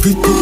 Plutôt